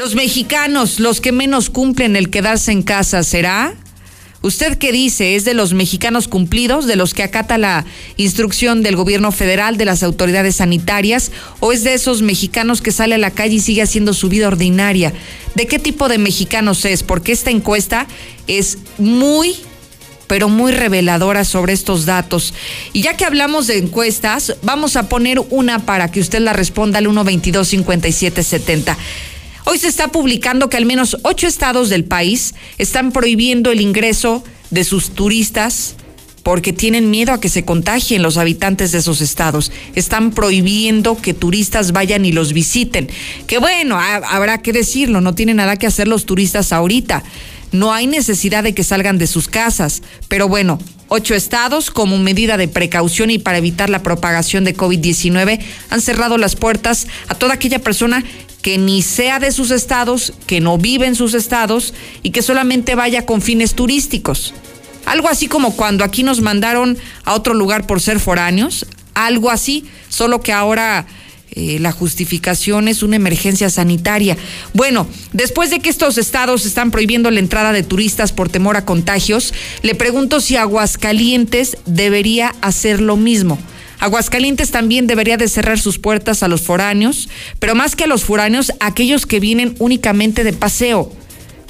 Los mexicanos, los que menos cumplen el quedarse en casa, ¿será? ¿Usted qué dice? ¿Es de los mexicanos cumplidos, de los que acata la instrucción del gobierno federal, de las autoridades sanitarias? ¿O es de esos mexicanos que sale a la calle y sigue haciendo su vida ordinaria? ¿De qué tipo de mexicanos es? Porque esta encuesta es muy pero muy reveladora sobre estos datos. Y ya que hablamos de encuestas, vamos a poner una para que usted la responda al 122 5770. Hoy se está publicando que al menos ocho estados del país están prohibiendo el ingreso de sus turistas porque tienen miedo a que se contagien los habitantes de esos estados. Están prohibiendo que turistas vayan y los visiten. Que bueno, habrá que decirlo, no tienen nada que hacer los turistas ahorita. No hay necesidad de que salgan de sus casas. Pero bueno, ocho estados, como medida de precaución y para evitar la propagación de COVID-19, han cerrado las puertas a toda aquella persona que ni sea de sus estados, que no vive en sus estados y que solamente vaya con fines turísticos. Algo así como cuando aquí nos mandaron a otro lugar por ser foráneos, algo así, solo que ahora eh, la justificación es una emergencia sanitaria. Bueno, después de que estos estados están prohibiendo la entrada de turistas por temor a contagios, le pregunto si Aguascalientes debería hacer lo mismo. Aguascalientes también debería de cerrar sus puertas a los foráneos, pero más que a los foráneos, aquellos que vienen únicamente de paseo.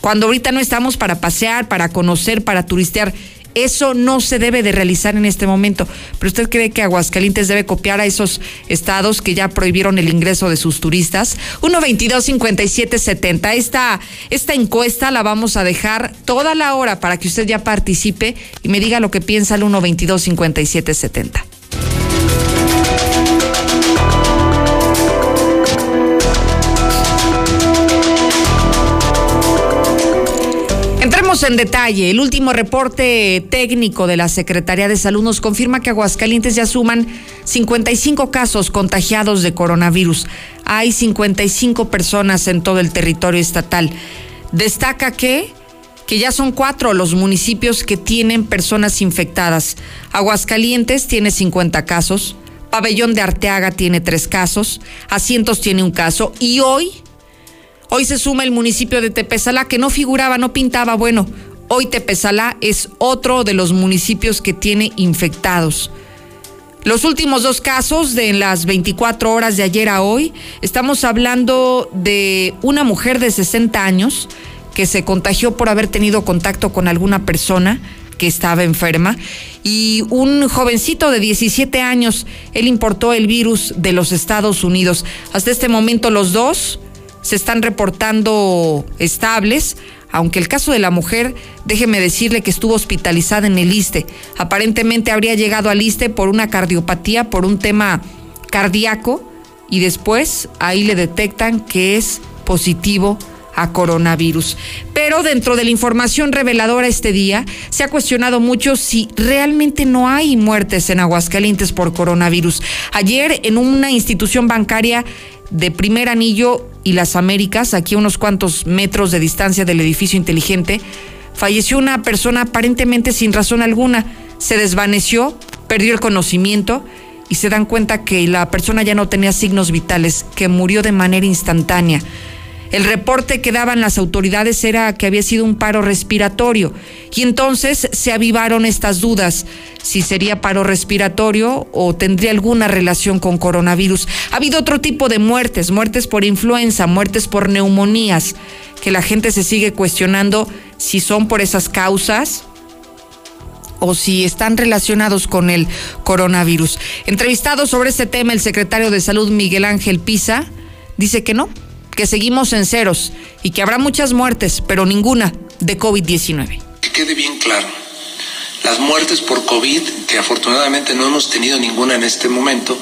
Cuando ahorita no estamos para pasear, para conocer, para turistear, eso no se debe de realizar en este momento. Pero usted cree que Aguascalientes debe copiar a esos estados que ya prohibieron el ingreso de sus turistas. 122-5770. Esta, esta encuesta la vamos a dejar toda la hora para que usted ya participe y me diga lo que piensa el 122-5770. Entremos en detalle. El último reporte técnico de la Secretaría de Salud nos confirma que Aguascalientes ya suman 55 casos contagiados de coronavirus. Hay 55 personas en todo el territorio estatal. Destaca que que ya son cuatro los municipios que tienen personas infectadas. Aguascalientes tiene 50 casos, Pabellón de Arteaga tiene tres casos, Asientos tiene un caso y hoy Hoy se suma el municipio de Tepezalá, que no figuraba, no pintaba. Bueno, hoy Tepezalá es otro de los municipios que tiene infectados. Los últimos dos casos de las 24 horas de ayer a hoy, estamos hablando de una mujer de 60 años que se contagió por haber tenido contacto con alguna persona que estaba enferma y un jovencito de 17 años, él importó el virus de los Estados Unidos. Hasta este momento los dos se están reportando estables, aunque el caso de la mujer, déjeme decirle que estuvo hospitalizada en el ISTE. Aparentemente habría llegado al ISTE por una cardiopatía, por un tema cardíaco, y después ahí le detectan que es positivo coronavirus. Pero dentro de la información reveladora este día, se ha cuestionado mucho si realmente no hay muertes en Aguascalientes por coronavirus. Ayer en una institución bancaria de primer anillo y las Américas, aquí a unos cuantos metros de distancia del edificio inteligente, falleció una persona aparentemente sin razón alguna. Se desvaneció, perdió el conocimiento y se dan cuenta que la persona ya no tenía signos vitales, que murió de manera instantánea. El reporte que daban las autoridades era que había sido un paro respiratorio y entonces se avivaron estas dudas, si sería paro respiratorio o tendría alguna relación con coronavirus. Ha habido otro tipo de muertes, muertes por influenza, muertes por neumonías, que la gente se sigue cuestionando si son por esas causas o si están relacionados con el coronavirus. Entrevistado sobre este tema, el secretario de Salud Miguel Ángel Pisa dice que no, que seguimos en ceros y que habrá muchas muertes, pero ninguna de COVID-19. Que quede bien claro, las muertes por COVID, que afortunadamente no hemos tenido ninguna en este momento,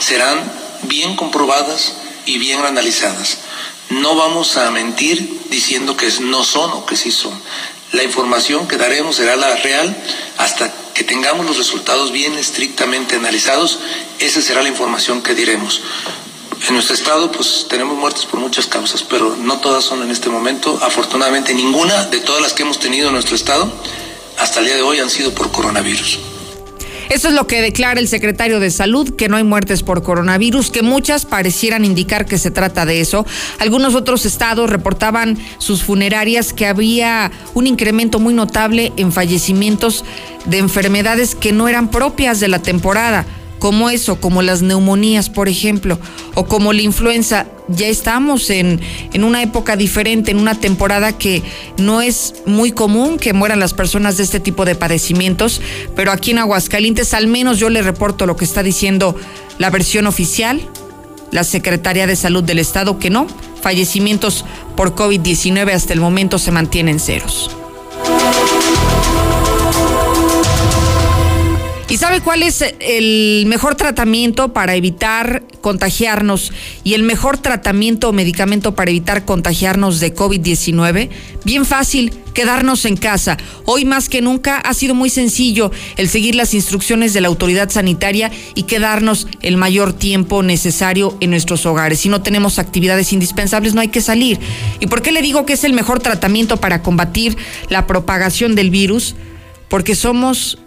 serán bien comprobadas y bien analizadas. No vamos a mentir diciendo que no son o que sí son. La información que daremos será la real hasta que tengamos los resultados bien estrictamente analizados. Esa será la información que diremos. En nuestro estado, pues tenemos muertes por muchas causas, pero no todas son en este momento. Afortunadamente, ninguna de todas las que hemos tenido en nuestro estado hasta el día de hoy han sido por coronavirus. Eso es lo que declara el secretario de Salud, que no hay muertes por coronavirus, que muchas parecieran indicar que se trata de eso. Algunos otros estados reportaban sus funerarias que había un incremento muy notable en fallecimientos de enfermedades que no eran propias de la temporada como eso, como las neumonías, por ejemplo, o como la influenza. Ya estamos en, en, una época diferente, en una temporada que no es muy común que mueran las personas de este tipo de padecimientos, pero aquí en Aguascalientes al menos yo le reporto lo que está diciendo la versión oficial, la Secretaría de Salud del Estado, que no, fallecimientos por COVID-19 hasta el momento se mantienen ceros. ¿Y sabe cuál es el mejor tratamiento para evitar contagiarnos y el mejor tratamiento o medicamento para evitar contagiarnos de COVID-19? Bien fácil, quedarnos en casa. Hoy más que nunca ha sido muy sencillo el seguir las instrucciones de la autoridad sanitaria y quedarnos el mayor tiempo necesario en nuestros hogares. Si no tenemos actividades indispensables, no hay que salir. ¿Y por qué le digo que es el mejor tratamiento para combatir la propagación del virus? Porque somos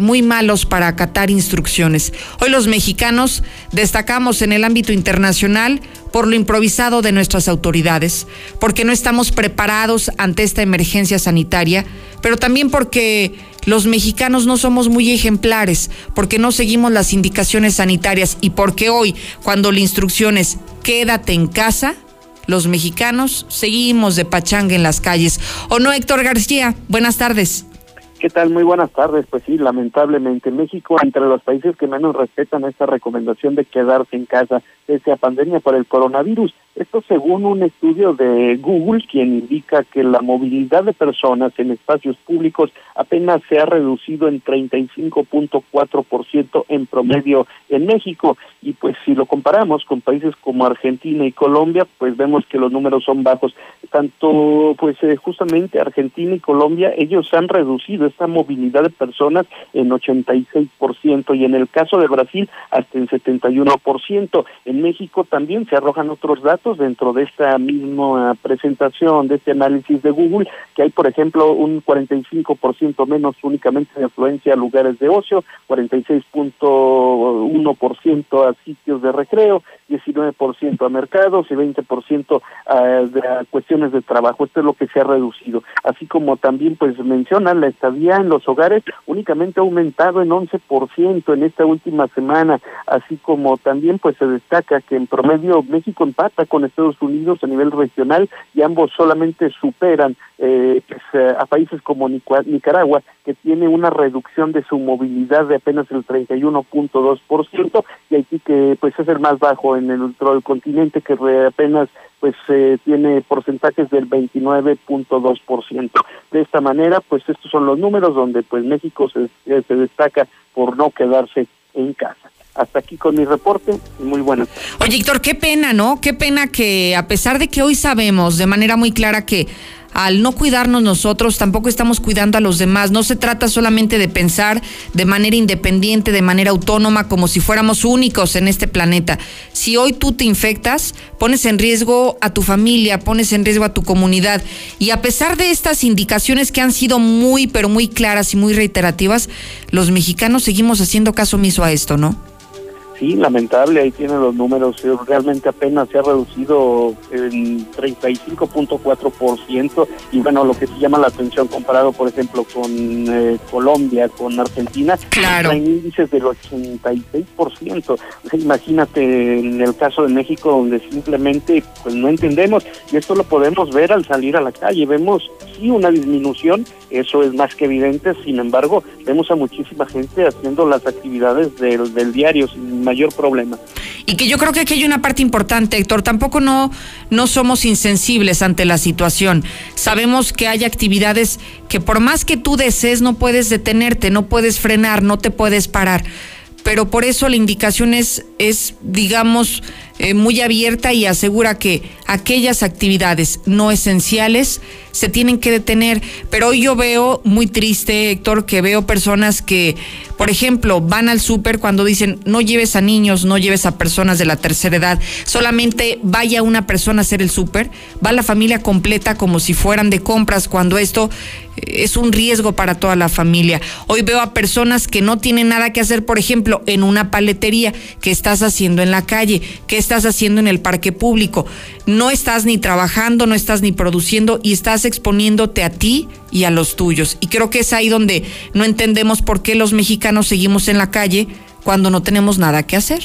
muy malos para acatar instrucciones. Hoy los mexicanos destacamos en el ámbito internacional por lo improvisado de nuestras autoridades, porque no estamos preparados ante esta emergencia sanitaria, pero también porque los mexicanos no somos muy ejemplares, porque no seguimos las indicaciones sanitarias y porque hoy, cuando la instrucción es quédate en casa, los mexicanos seguimos de pachanga en las calles. ¿O no, Héctor García? Buenas tardes. ¿Qué tal? Muy buenas tardes. Pues sí, lamentablemente México entre los países que menos respetan esta recomendación de quedarse en casa pese a pandemia por el coronavirus. Esto según un estudio de Google, quien indica que la movilidad de personas en espacios públicos apenas se ha reducido en 35.4% en promedio en México. Y pues si lo comparamos con países como Argentina y Colombia, pues vemos que los números son bajos. Tanto pues eh, justamente Argentina y Colombia, ellos han reducido esta movilidad de personas en 86% y en el caso de Brasil hasta en 71%. En México también se arrojan otros datos dentro de esta misma presentación, de este análisis de Google, que hay, por ejemplo, un 45% menos únicamente de afluencia a lugares de ocio, 46.1% a sitios de recreo, 19% a mercados y 20% a, a cuestiones de trabajo. Esto es lo que se ha reducido. Así como también pues mencionan la estadía en los hogares únicamente ha aumentado en 11% en esta última semana, así como también pues se destaca que en promedio México empata con Estados Unidos a nivel regional y ambos solamente superan eh, pues, eh, a países como Nicaragua, que tiene una reducción de su movilidad de apenas el 31.2%, y Haití que pues es el más bajo en el continente, que apenas pues eh, tiene porcentajes del 29.2%. De esta manera, pues estos son los números donde pues México se destaca por no quedarse en casa hasta aquí con mi reporte muy bueno. Oye, Héctor, qué pena, ¿no? Qué pena que a pesar de que hoy sabemos de manera muy clara que al no cuidarnos nosotros, tampoco estamos cuidando a los demás. No se trata solamente de pensar de manera independiente, de manera autónoma, como si fuéramos únicos en este planeta. Si hoy tú te infectas, pones en riesgo a tu familia, pones en riesgo a tu comunidad. Y a pesar de estas indicaciones que han sido muy, pero muy claras y muy reiterativas, los mexicanos seguimos haciendo caso omiso a esto, ¿no? Sí, lamentable, ahí tiene los números, eh, realmente apenas se ha reducido en 35.4% y bueno, lo que se llama la atención comparado, por ejemplo, con eh, Colombia, con Argentina, claro. hay índices del 86%. imagínate en el caso de México donde simplemente pues no entendemos y esto lo podemos ver al salir a la calle, vemos sí una disminución, eso es más que evidente, sin embargo, vemos a muchísima gente haciendo las actividades del, del diario sin mayor problema. Y que yo creo que aquí hay una parte importante, Héctor, tampoco no, no somos insensibles ante la situación. Sabemos que hay actividades que por más que tú desees no puedes detenerte, no puedes frenar, no te puedes parar. Pero por eso la indicación es, es digamos, eh, muy abierta y asegura que aquellas actividades no esenciales se tienen que detener. Pero hoy yo veo muy triste, Héctor, que veo personas que, por ejemplo, van al súper cuando dicen no lleves a niños, no lleves a personas de la tercera edad, solamente vaya una persona a hacer el súper, va la familia completa como si fueran de compras, cuando esto eh, es un riesgo para toda la familia. Hoy veo a personas que no tienen nada que hacer, por ejemplo, en una paletería, ¿qué estás haciendo en la calle? ¿Qué estás haciendo en el parque público? No estás ni trabajando, no estás ni produciendo y estás exponiéndote a ti y a los tuyos. Y creo que es ahí donde no entendemos por qué los mexicanos seguimos en la calle cuando no tenemos nada que hacer.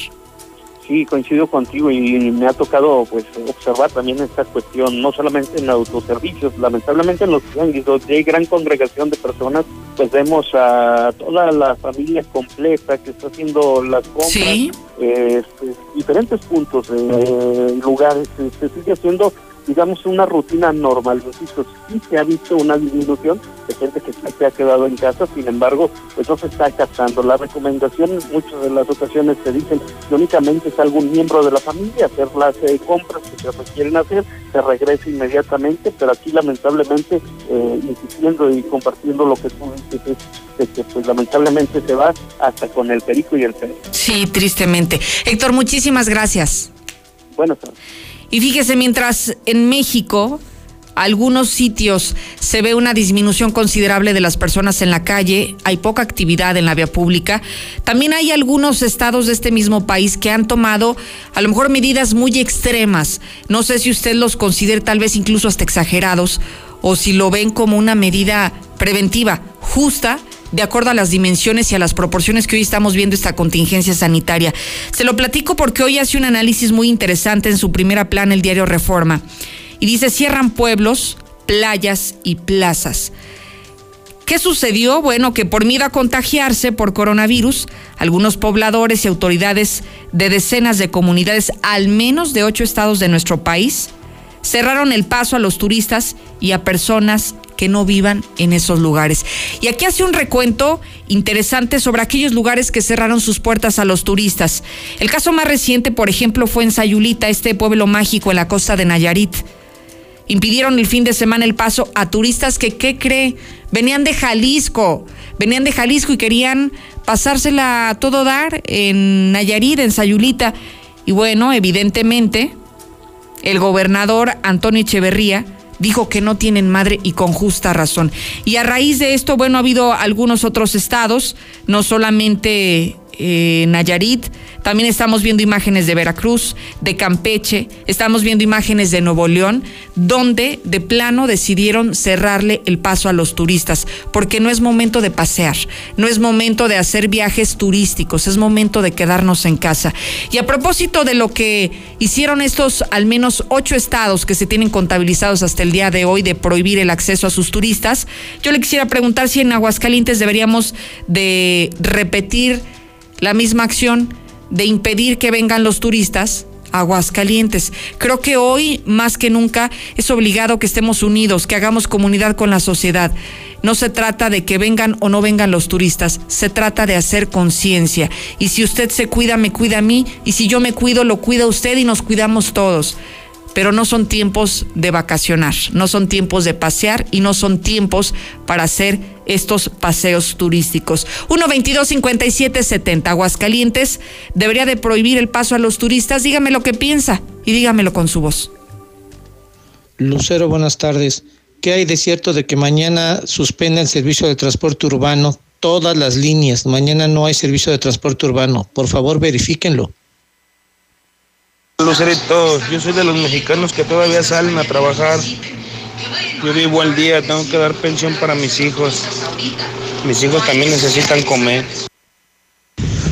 Sí, coincido contigo y me ha tocado pues observar también esta cuestión, no solamente en autoservicios, lamentablemente en los tianguis, donde hay gran congregación de personas, pues vemos a toda la familia completa que está haciendo las compras, eh, este, diferentes puntos, eh, lugares, se sigue haciendo digamos, una rutina normal. Insisto, sí se ha visto una disminución de gente que se ha quedado en casa, sin embargo, pues no se está casando. La recomendación en muchas de las ocasiones te dicen que únicamente es algún miembro de la familia hacer las eh, compras que se requieren hacer, se regresa inmediatamente, pero aquí lamentablemente, eh, insistiendo y compartiendo lo que tú dices, es que pues lamentablemente se va hasta con el perico y el perro. Sí, tristemente. Héctor, muchísimas gracias. Buenas tardes. Y fíjese, mientras en México algunos sitios se ve una disminución considerable de las personas en la calle, hay poca actividad en la vía pública. También hay algunos estados de este mismo país que han tomado a lo mejor medidas muy extremas. No sé si usted los considera tal vez incluso hasta exagerados o si lo ven como una medida preventiva, justa, de acuerdo a las dimensiones y a las proporciones que hoy estamos viendo esta contingencia sanitaria. Se lo platico porque hoy hace un análisis muy interesante en su primera plan el diario Reforma. Y dice, cierran pueblos, playas y plazas. ¿Qué sucedió? Bueno, que por miedo a contagiarse por coronavirus, algunos pobladores y autoridades de decenas de comunidades, al menos de ocho estados de nuestro país, cerraron el paso a los turistas y a personas que no vivan en esos lugares. Y aquí hace un recuento interesante sobre aquellos lugares que cerraron sus puertas a los turistas. El caso más reciente, por ejemplo, fue en Sayulita, este pueblo mágico en la costa de Nayarit. Impidieron el fin de semana el paso a turistas que, ¿qué cree? Venían de Jalisco, venían de Jalisco y querían pasársela a todo dar en Nayarit, en Sayulita. Y bueno, evidentemente, el gobernador Antonio Echeverría dijo que no tienen madre y con justa razón. Y a raíz de esto, bueno, ha habido algunos otros estados, no solamente Nayarit, también estamos viendo imágenes de Veracruz, de Campeche, estamos viendo imágenes de Nuevo León, donde de plano decidieron cerrarle el paso a los turistas, porque no es momento de pasear, no es momento de hacer viajes turísticos, es momento de quedarnos en casa. Y a propósito de lo que hicieron estos al menos ocho estados que se tienen contabilizados hasta el día de hoy de prohibir el acceso a sus turistas, yo le quisiera preguntar si en Aguascalientes deberíamos de repetir la misma acción de impedir que vengan los turistas a Aguascalientes. Creo que hoy, más que nunca, es obligado que estemos unidos, que hagamos comunidad con la sociedad. No se trata de que vengan o no vengan los turistas, se trata de hacer conciencia. Y si usted se cuida, me cuida a mí, y si yo me cuido, lo cuida usted y nos cuidamos todos pero no son tiempos de vacacionar, no son tiempos de pasear y no son tiempos para hacer estos paseos turísticos. 1 22 57 70 Aguascalientes debería de prohibir el paso a los turistas. Dígame lo que piensa y dígamelo con su voz. Lucero, buenas tardes. ¿Qué hay de cierto de que mañana suspende el servicio de transporte urbano? Todas las líneas. Mañana no hay servicio de transporte urbano. Por favor, verifíquenlo. Lucerito, yo soy de los mexicanos que todavía salen a trabajar. Yo vivo al día, tengo que dar pensión para mis hijos. Mis hijos también necesitan comer.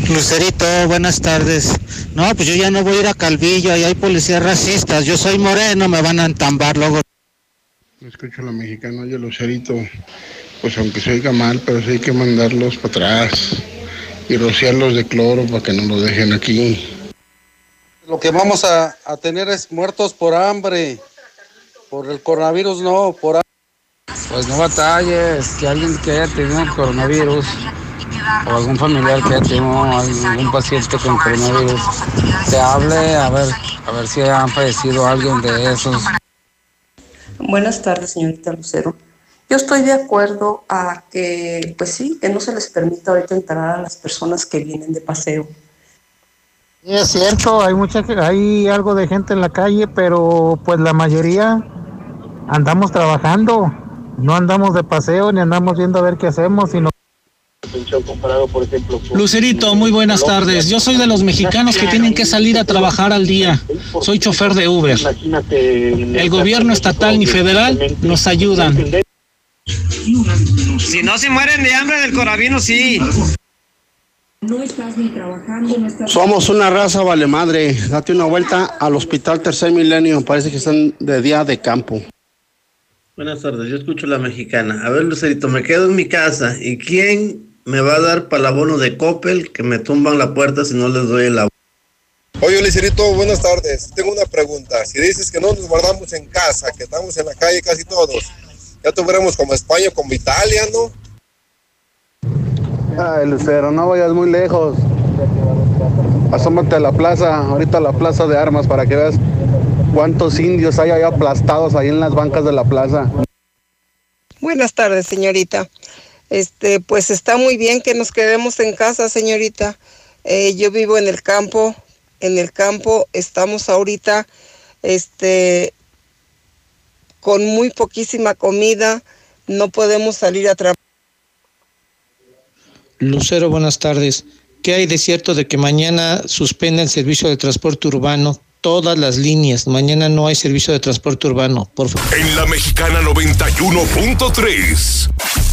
Lucerito, buenas tardes. No, pues yo ya no voy a ir a Calvillo, ahí hay policías racistas. Yo soy moreno, me van a entambar luego. Escucho a la mexicana, oye Lucerito, pues aunque se oiga mal, pero sí hay que mandarlos para atrás y rociarlos de cloro para que no lo dejen aquí. Lo que vamos a, tener es muertos por hambre. Por el coronavirus no, por hambre. Pues no batalles, que alguien que haya tenido el coronavirus o algún familiar que tenga algún paciente con coronavirus, se hable a ver, a ver si han fallecido alguien de esos. Buenas tardes, señorita Lucero. Yo estoy de acuerdo a que, pues sí, que no se les permita ahorita entrar a las personas que vienen de paseo. Es cierto, hay mucha, hay algo de gente en la calle, pero pues la mayoría andamos trabajando, no andamos de paseo ni andamos viendo a ver qué hacemos, sino Lucerito, muy buenas tardes. Yo soy de los mexicanos que tienen que salir a trabajar al día. Soy chofer de Uber. El gobierno estatal ni federal nos ayudan. Si no se mueren de hambre del coronavirus, sí. No estás ni trabajando, no estás... Somos una raza vale madre. Date una vuelta al hospital Tercer Milenio. Parece que están de día de campo. Buenas tardes, yo escucho la mexicana. A ver, Lucerito, me quedo en mi casa. ¿Y quién me va a dar para el abono de Coppel que me tumban la puerta si no les doy el abono? Oye, Lucerito, buenas tardes. Tengo una pregunta. Si dices que no nos guardamos en casa, que estamos en la calle casi todos, ya tuviéramos como España, como Italia, ¿no? Ay, Lucero, no vayas muy lejos. Asómate a la plaza, ahorita a la plaza de armas, para que veas cuántos indios hay ahí aplastados ahí en las bancas de la plaza. Buenas tardes, señorita. Este, pues está muy bien que nos quedemos en casa, señorita. Eh, yo vivo en el campo, en el campo estamos ahorita, este, con muy poquísima comida, no podemos salir a trabajar. Lucero, buenas tardes. ¿Qué hay de cierto de que mañana suspenden el servicio de transporte urbano? Todas las líneas. Mañana no hay servicio de transporte urbano, por favor. En la mexicana 91.3,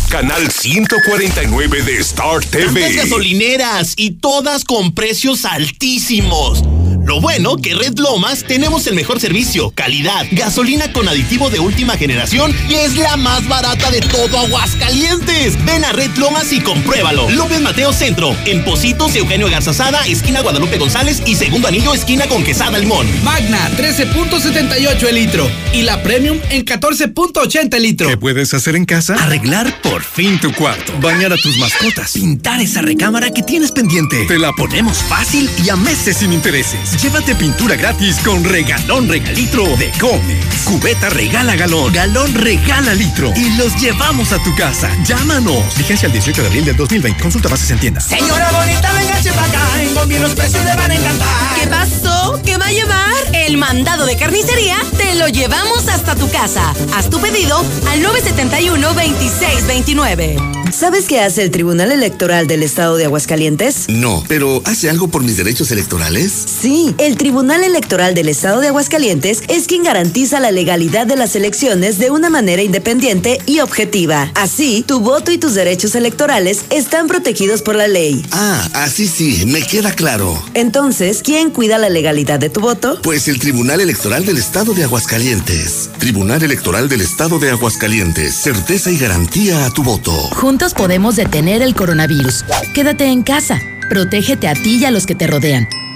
canal 149 de Star TV. Tantas gasolineras y todas con precios altísimos. Lo bueno que Red Lomas tenemos el mejor servicio, calidad, gasolina con aditivo de última generación y es la más barata de todo Aguascalientes. Ven a Red Lomas y compruébalo. López Mateo Centro, en Positos, Eugenio Garzazada, esquina Guadalupe González y segundo anillo, esquina con Quesada Limón. Magna, 13.78 el litro y la Premium en 14.80 el litro. ¿Qué puedes hacer en casa? Arreglar por fin tu cuarto. Bañar a tus mascotas. Pintar esa recámara que tienes pendiente. Te la ponemos fácil y a meses sin intereses. Llévate pintura gratis con regalón regalitro de Comex. Cubeta regala galón, galón regala litro. Y los llevamos a tu casa. Llámanos. Vigencia el 18 de abril del 2020. Consulta bases en tienda. Señora bonita, venga para acá. En Combi los precios le van a encantar. ¿Qué pasó? ¿Qué va a llevar? El mandado de carnicería te lo llevamos hasta tu casa. Haz tu pedido al 971-2629. ¿Sabes qué hace el Tribunal Electoral del Estado de Aguascalientes? No, pero ¿hace algo por mis derechos electorales? Sí, el Tribunal Electoral del Estado de Aguascalientes es quien garantiza la legalidad de las elecciones de una manera independiente y objetiva. Así, tu voto y tus derechos electorales están protegidos por la ley. Ah, así sí, me queda claro. Entonces, ¿quién cuida la legalidad de tu voto? Pues el Tribunal Electoral del Estado de Aguascalientes. Tribunal Electoral del Estado de Aguascalientes. Certeza y garantía a tu voto. Juntos podemos detener el coronavirus. Quédate en casa. Protégete a ti y a los que te rodean.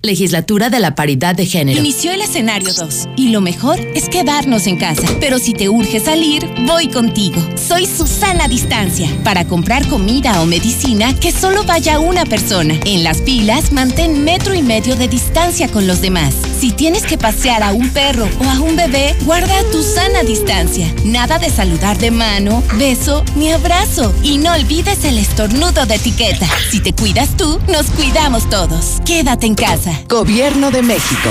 Legislatura de la Paridad de Género. Inició el escenario 2 y lo mejor es quedarnos en casa. Pero si te urge salir, voy contigo. Soy Susana Distancia para comprar comida o medicina que solo vaya una persona. En las pilas, mantén metro y medio de distancia con los demás. Si tienes que pasear a un perro o a un bebé, guarda tu sana distancia. Nada de saludar de mano, beso ni abrazo. Y no olvides el estornudo de etiqueta. Si te cuidas tú, nos cuidamos todos. Quédate en casa. Gobierno de México.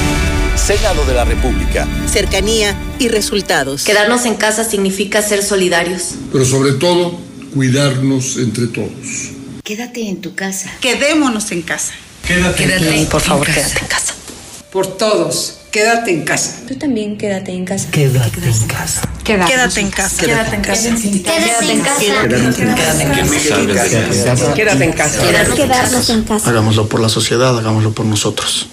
Senado de la República. Cercanía y resultados. Quedarnos en casa significa ser solidarios. Pero sobre todo, cuidarnos entre todos. Quédate en tu casa. Quedémonos en casa. Quédate, Quédate por favor, en casa. quédate en casa. Por todos, quédate en casa. Tú también quédate en casa. Quédate en casa. Quédate en casa. Quédate en casa. Quédate en casa. Quédate en casa. Quedarnos en casa. Hagámoslo por la sociedad, hagámoslo por nosotros.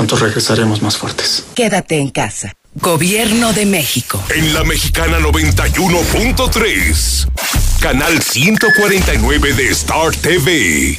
Pronto regresaremos más fuertes. Quédate en casa. Gobierno de México. En la mexicana 91.3. Canal 149 de Star TV.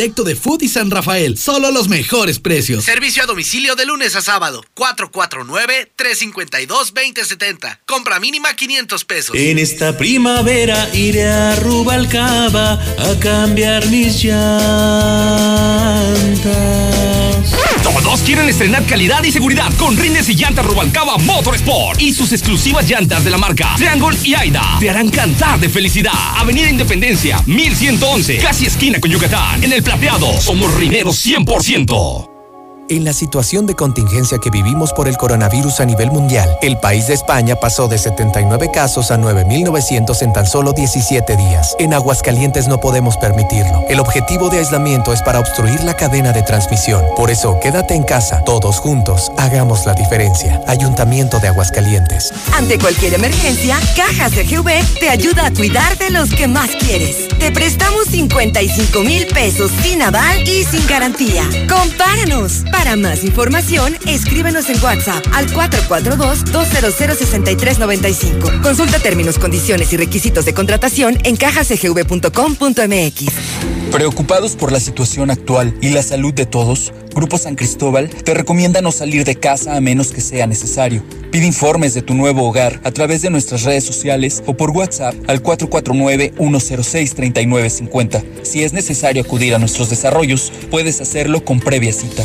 directo de Food y San Rafael. Solo los mejores precios. Servicio a domicilio de lunes a sábado. 449-352-2070. Compra mínima 500 pesos. En esta primavera iré a Rubalcaba a cambiar mis llantas. Todos quieren estrenar calidad y seguridad con rines y llantas Rubalcaba Motorsport y sus exclusivas llantas de la marca Triangle y Aida te harán cantar de felicidad. Avenida Independencia, 1111, casi esquina con Yucatán. En el plateado, somos rineros 100%. En la situación de contingencia que vivimos por el coronavirus a nivel mundial, el país de España pasó de 79 casos a 9.900 en tan solo 17 días. En Aguascalientes no podemos permitirlo. El objetivo de aislamiento es para obstruir la cadena de transmisión. Por eso, quédate en casa. Todos juntos, hagamos la diferencia. Ayuntamiento de Aguascalientes. Ante cualquier emergencia, Cajas de GV te ayuda a cuidar de los que más quieres. Te prestamos 55 mil pesos sin aval y sin garantía. Compáranos. Para más información, escríbenos en WhatsApp al 442-200-6395. Consulta términos, condiciones y requisitos de contratación en cajasgv.com.mx. Preocupados por la situación actual y la salud de todos, Grupo San Cristóbal te recomienda no salir de casa a menos que sea necesario. Pide informes de tu nuevo hogar a través de nuestras redes sociales o por WhatsApp al 449-106-3950. Si es necesario acudir a nuestros desarrollos, puedes hacerlo con previa cita.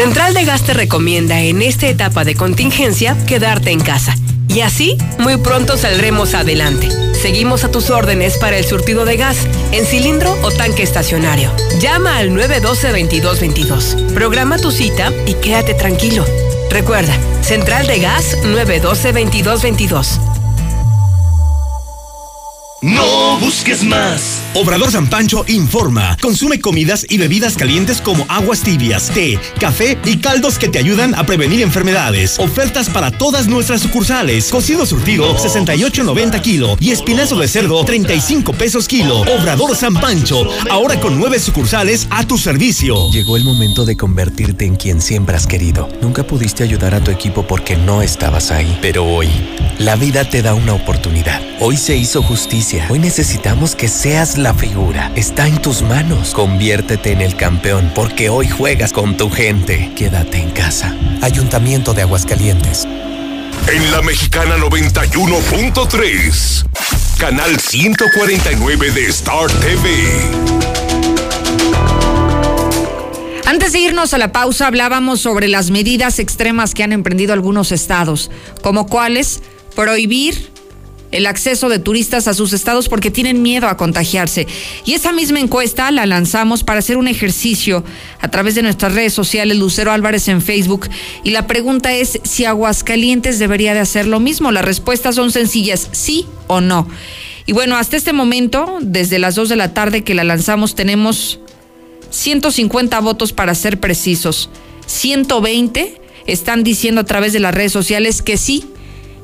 Central de Gas te recomienda en esta etapa de contingencia quedarte en casa. Y así, muy pronto saldremos adelante. Seguimos a tus órdenes para el surtido de gas, en cilindro o tanque estacionario. Llama al 912-2222. Programa tu cita y quédate tranquilo. Recuerda, Central de Gas 912-2222. No busques más. Obrador San Pancho informa. Consume comidas y bebidas calientes como aguas tibias, té, café y caldos que te ayudan a prevenir enfermedades. Ofertas para todas nuestras sucursales. Cocido surtido 68.90 kilo y espinazo de cerdo 35 pesos kilo. Obrador San Pancho, ahora con nueve sucursales a tu servicio. Llegó el momento de convertirte en quien siempre has querido. Nunca pudiste ayudar a tu equipo porque no estabas ahí. Pero hoy, la vida te da una oportunidad. Hoy se hizo justicia. Hoy necesitamos que seas la figura. Está en tus manos. Conviértete en el campeón porque hoy juegas con tu gente. Quédate en casa. Ayuntamiento de Aguascalientes. En la mexicana 91.3. Canal 149 de Star TV. Antes de irnos a la pausa hablábamos sobre las medidas extremas que han emprendido algunos estados, como cuáles prohibir el acceso de turistas a sus estados porque tienen miedo a contagiarse. Y esa misma encuesta la lanzamos para hacer un ejercicio a través de nuestras redes sociales, Lucero Álvarez en Facebook. Y la pregunta es si Aguascalientes debería de hacer lo mismo. Las respuestas son sencillas, sí o no. Y bueno, hasta este momento, desde las 2 de la tarde que la lanzamos, tenemos 150 votos para ser precisos. 120 están diciendo a través de las redes sociales que sí,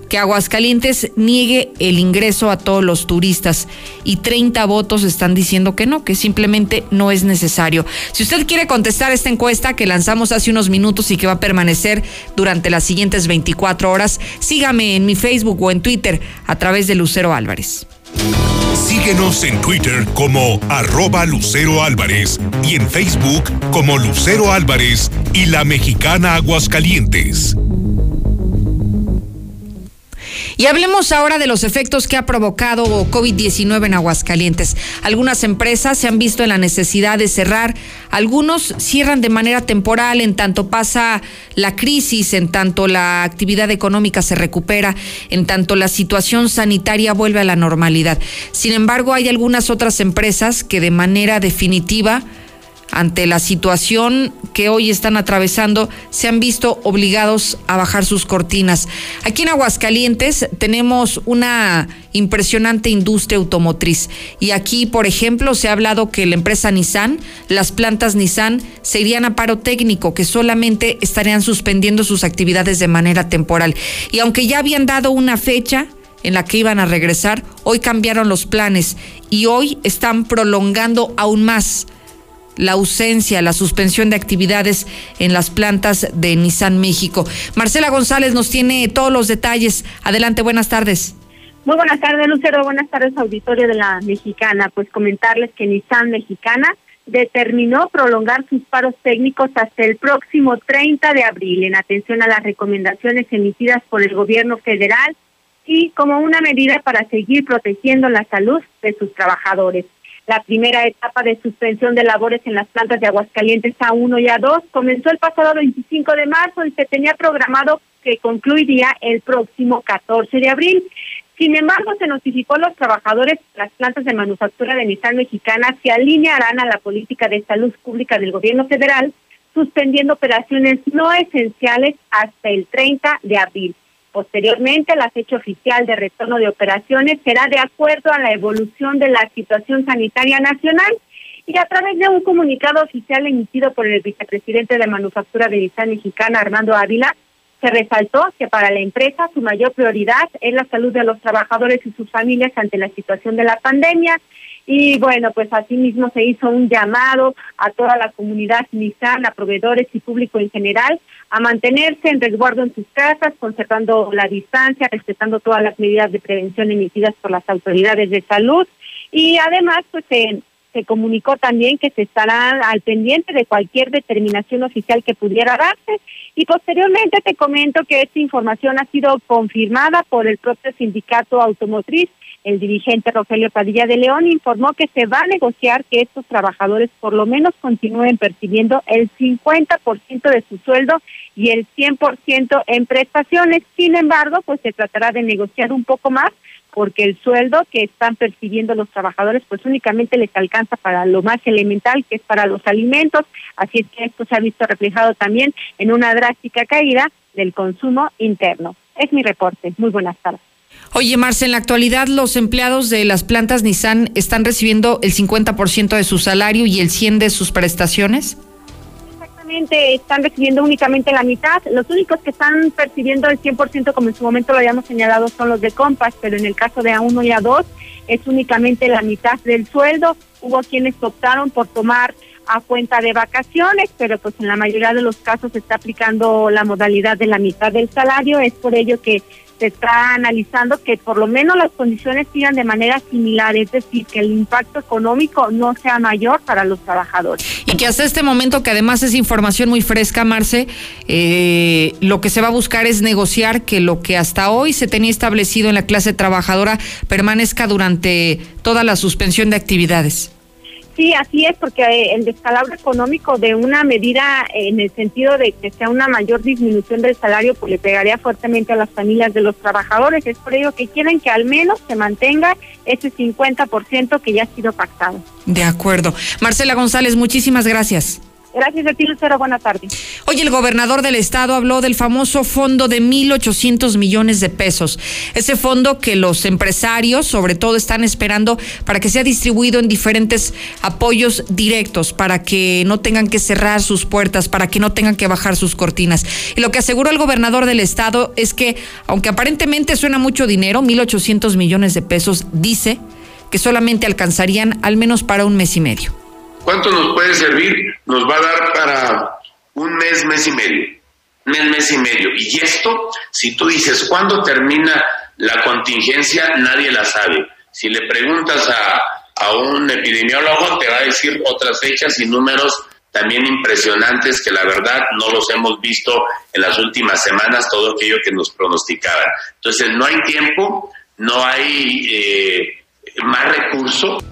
que Aguascalientes niegue el ingreso a todos los turistas y 30 votos están diciendo que no, que simplemente no es necesario. Si usted quiere contestar esta encuesta que lanzamos hace unos minutos y que va a permanecer durante las siguientes 24 horas, sígame en mi Facebook o en Twitter a través de Lucero Álvarez. Síguenos en Twitter como arroba Lucero Álvarez y en Facebook como Lucero Álvarez y la mexicana Aguascalientes. Y hablemos ahora de los efectos que ha provocado COVID-19 en Aguascalientes. Algunas empresas se han visto en la necesidad de cerrar, algunos cierran de manera temporal en tanto pasa la crisis, en tanto la actividad económica se recupera, en tanto la situación sanitaria vuelve a la normalidad. Sin embargo, hay algunas otras empresas que de manera definitiva ante la situación que hoy están atravesando, se han visto obligados a bajar sus cortinas. Aquí en Aguascalientes tenemos una impresionante industria automotriz y aquí, por ejemplo, se ha hablado que la empresa Nissan, las plantas Nissan, se irían a paro técnico, que solamente estarían suspendiendo sus actividades de manera temporal. Y aunque ya habían dado una fecha, en la que iban a regresar, hoy cambiaron los planes y hoy están prolongando aún más la ausencia, la suspensión de actividades en las plantas de Nissan México. Marcela González nos tiene todos los detalles. Adelante, buenas tardes. Muy buenas tardes, Lucero. Buenas tardes, auditorio de la Mexicana. Pues comentarles que Nissan Mexicana determinó prolongar sus paros técnicos hasta el próximo 30 de abril en atención a las recomendaciones emitidas por el gobierno federal y como una medida para seguir protegiendo la salud de sus trabajadores. La primera etapa de suspensión de labores en las plantas de Aguascalientes A1 y A2 comenzó el pasado 25 de marzo y se tenía programado que concluiría el próximo 14 de abril. Sin embargo, se notificó a los trabajadores de las plantas de manufactura de Nissan Mexicana se alinearán a la política de salud pública del gobierno federal, suspendiendo operaciones no esenciales hasta el 30 de abril. Posteriormente, la fecha oficial de retorno de operaciones será de acuerdo a la evolución de la situación sanitaria nacional y a través de un comunicado oficial emitido por el vicepresidente de Manufactura de Nissan Mexicana, Armando Ávila, se resaltó que para la empresa su mayor prioridad es la salud de los trabajadores y sus familias ante la situación de la pandemia. Y bueno, pues asimismo se hizo un llamado a toda la comunidad Nissan, a proveedores y público en general, a mantenerse en resguardo en sus casas, conservando la distancia, respetando todas las medidas de prevención emitidas por las autoridades de salud. Y además pues se, se comunicó también que se estará al pendiente de cualquier determinación oficial que pudiera darse. Y posteriormente te comento que esta información ha sido confirmada por el propio sindicato automotriz el dirigente Rogelio Padilla de León informó que se va a negociar que estos trabajadores por lo menos continúen percibiendo el 50% de su sueldo y el 100% en prestaciones. Sin embargo, pues se tratará de negociar un poco más porque el sueldo que están percibiendo los trabajadores pues únicamente les alcanza para lo más elemental que es para los alimentos, así es que esto se ha visto reflejado también en una drástica caída del consumo interno. Es mi reporte. Muy buenas tardes. Oye, Marce, en la actualidad los empleados de las plantas Nissan están recibiendo el 50% de su salario y el 100% de sus prestaciones. Exactamente, están recibiendo únicamente la mitad. Los únicos que están percibiendo el 100%, como en su momento lo habíamos señalado, son los de Compass, pero en el caso de A1 y A2 es únicamente la mitad del sueldo. Hubo quienes optaron por tomar a cuenta de vacaciones, pero pues en la mayoría de los casos se está aplicando la modalidad de la mitad del salario. Es por ello que se está analizando que por lo menos las condiciones sigan de manera similar, es decir, que el impacto económico no sea mayor para los trabajadores. Y que hasta este momento, que además es información muy fresca, Marce, eh, lo que se va a buscar es negociar que lo que hasta hoy se tenía establecido en la clase trabajadora permanezca durante toda la suspensión de actividades. Sí, así es, porque eh, el descalabro económico de una medida en el sentido de que sea una mayor disminución del salario, pues le pegaría fuertemente a las familias de los trabajadores. Es por ello que quieren que al menos se mantenga ese 50% que ya ha sido pactado. De acuerdo. Marcela González, muchísimas gracias. Gracias a ti, Lucero. Buenas tardes. Hoy el gobernador del estado habló del famoso fondo de 1.800 millones de pesos. Ese fondo que los empresarios, sobre todo, están esperando para que sea distribuido en diferentes apoyos directos, para que no tengan que cerrar sus puertas, para que no tengan que bajar sus cortinas. Y lo que aseguró el gobernador del estado es que, aunque aparentemente suena mucho dinero, 1.800 millones de pesos, dice que solamente alcanzarían al menos para un mes y medio. ¿Cuánto nos puede servir? Nos va a dar para un mes, mes y medio. Mes, mes y medio. Y esto, si tú dices, ¿cuándo termina la contingencia? Nadie la sabe. Si le preguntas a, a un epidemiólogo, te va a decir otras fechas y números también impresionantes que la verdad no los hemos visto en las últimas semanas, todo aquello que nos pronosticaban. Entonces, no hay tiempo, no hay eh, más recursos.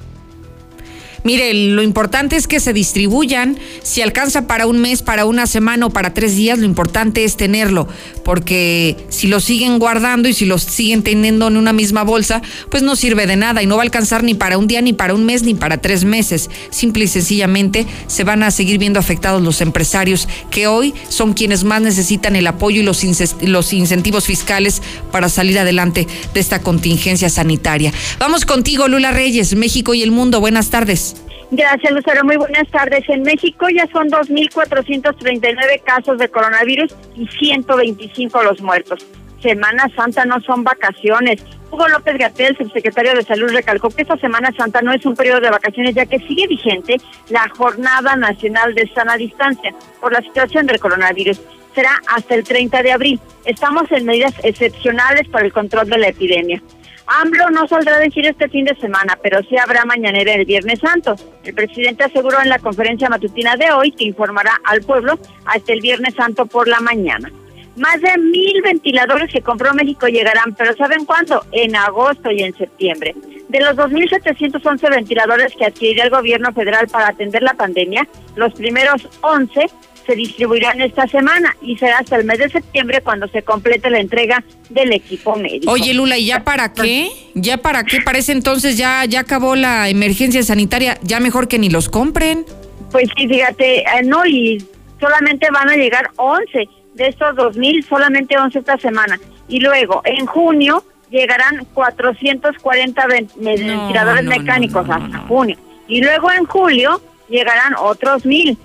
Mire, lo importante es que se distribuyan. Si alcanza para un mes, para una semana o para tres días, lo importante es tenerlo. Porque si lo siguen guardando y si lo siguen teniendo en una misma bolsa, pues no sirve de nada y no va a alcanzar ni para un día, ni para un mes, ni para tres meses. Simple y sencillamente se van a seguir viendo afectados los empresarios que hoy son quienes más necesitan el apoyo y los, los incentivos fiscales para salir adelante de esta contingencia sanitaria. Vamos contigo, Lula Reyes, México y el mundo. Buenas tardes. Gracias, Lucero. Muy buenas tardes. En México ya son 2.439 casos de coronavirus y 125 los muertos. Semana Santa no son vacaciones. Hugo López Gatel, subsecretario de Salud, recalcó que esta Semana Santa no es un periodo de vacaciones, ya que sigue vigente la Jornada Nacional de Sana Distancia por la situación del coronavirus. Será hasta el 30 de abril. Estamos en medidas excepcionales para el control de la epidemia. AMLO no saldrá a decir este fin de semana, pero sí habrá mañanera el Viernes Santo. El presidente aseguró en la conferencia matutina de hoy que informará al pueblo hasta el Viernes Santo por la mañana. Más de mil ventiladores que compró México llegarán, pero ¿saben cuándo? En agosto y en septiembre. De los 2.711 ventiladores que adquirirá el gobierno federal para atender la pandemia, los primeros 11 se distribuirán esta semana y será hasta el mes de septiembre cuando se complete la entrega del equipo médico. Oye, Lula, ¿y ya para qué? ¿Ya para qué? Parece entonces ya, ya acabó la emergencia sanitaria, ya mejor que ni los compren. Pues sí, fíjate, eh, no, y solamente van a llegar 11 de estos 2.000, solamente 11 esta semana. Y luego, en junio, llegarán 440 ventiladores mecánicos hasta junio. Y luego en julio llegarán otros 1.000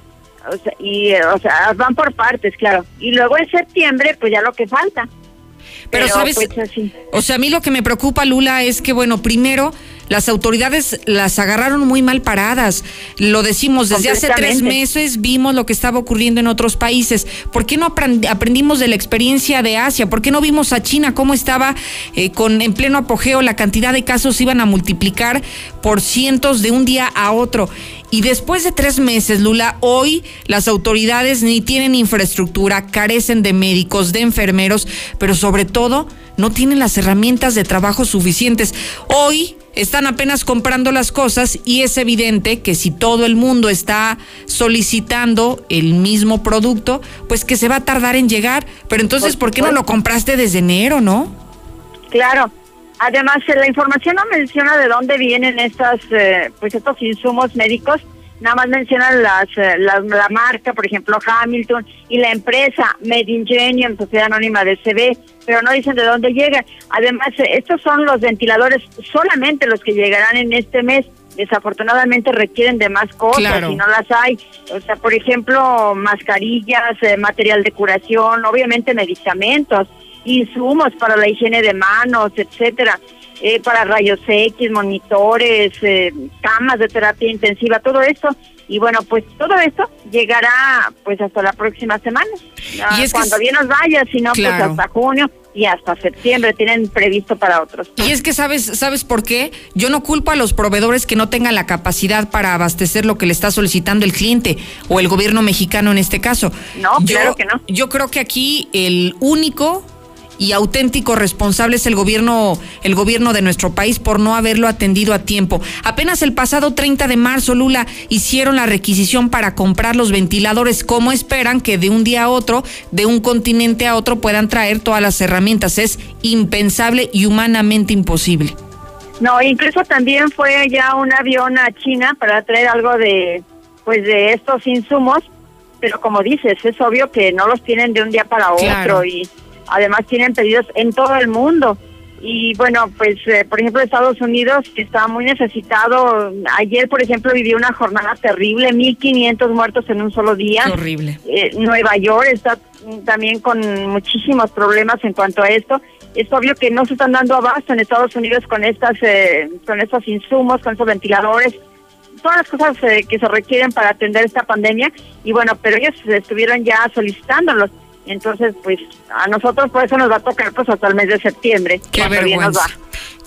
o sea, y, o sea, van por partes, claro. Y luego en septiembre, pues ya lo que falta. Pero, sabes, pues, o sea, a mí lo que me preocupa, Lula, es que, bueno, primero, las autoridades las agarraron muy mal paradas. Lo decimos, desde hace tres meses vimos lo que estaba ocurriendo en otros países. ¿Por qué no aprendimos de la experiencia de Asia? ¿Por qué no vimos a China cómo estaba eh, con en pleno apogeo? La cantidad de casos iban a multiplicar por cientos de un día a otro. Y después de tres meses, Lula, hoy las autoridades ni tienen infraestructura, carecen de médicos, de enfermeros, pero sobre todo no tienen las herramientas de trabajo suficientes. Hoy están apenas comprando las cosas y es evidente que si todo el mundo está solicitando el mismo producto, pues que se va a tardar en llegar. Pero entonces, ¿por qué no lo compraste desde enero, no? Claro. Además, la información no menciona de dónde vienen estas, eh, pues estos insumos médicos nada más mencionan las, eh, la, marca, por ejemplo, Hamilton, y la empresa Made in Genium, Sociedad Anónima de CB, pero no dicen de dónde llega. Además, eh, estos son los ventiladores, solamente los que llegarán en este mes. Desafortunadamente requieren de más cosas y no las hay. O sea, por ejemplo, mascarillas, eh, material de curación, obviamente medicamentos, insumos para la higiene de manos, etcétera. Eh, para rayos X, monitores, eh, camas de terapia intensiva, todo esto. Y bueno, pues todo esto llegará pues hasta la próxima semana. Y es Cuando bien nos vaya, si no, pues hasta junio y hasta septiembre tienen previsto para otros. Y es que sabes, ¿sabes por qué? Yo no culpo a los proveedores que no tengan la capacidad para abastecer lo que le está solicitando el cliente o el gobierno mexicano en este caso. No, claro que no. Yo creo que aquí el único y auténtico responsable es el gobierno, el gobierno de nuestro país por no haberlo atendido a tiempo. Apenas el pasado 30 de marzo, Lula, hicieron la requisición para comprar los ventiladores. ¿Cómo esperan que de un día a otro, de un continente a otro, puedan traer todas las herramientas? Es impensable y humanamente imposible. No, incluso también fue ya un avión a China para traer algo de, pues, de estos insumos, pero como dices, es obvio que no los tienen de un día para otro y además tienen pedidos en todo el mundo. Y bueno, pues eh, por ejemplo Estados Unidos que está muy necesitado. Ayer, por ejemplo, vivió una jornada terrible, 1.500 muertos en un solo día. horrible. Eh, Nueva York está también con muchísimos problemas en cuanto a esto. Es obvio que no se están dando abasto en Estados Unidos con estas, eh, con estos insumos, con estos ventiladores, todas las cosas que se requieren para atender esta pandemia. Y bueno, pero ellos estuvieron ya solicitándolos. Entonces, pues a nosotros por eso nos va a tocar pues hasta el mes de septiembre. Qué vergüenza.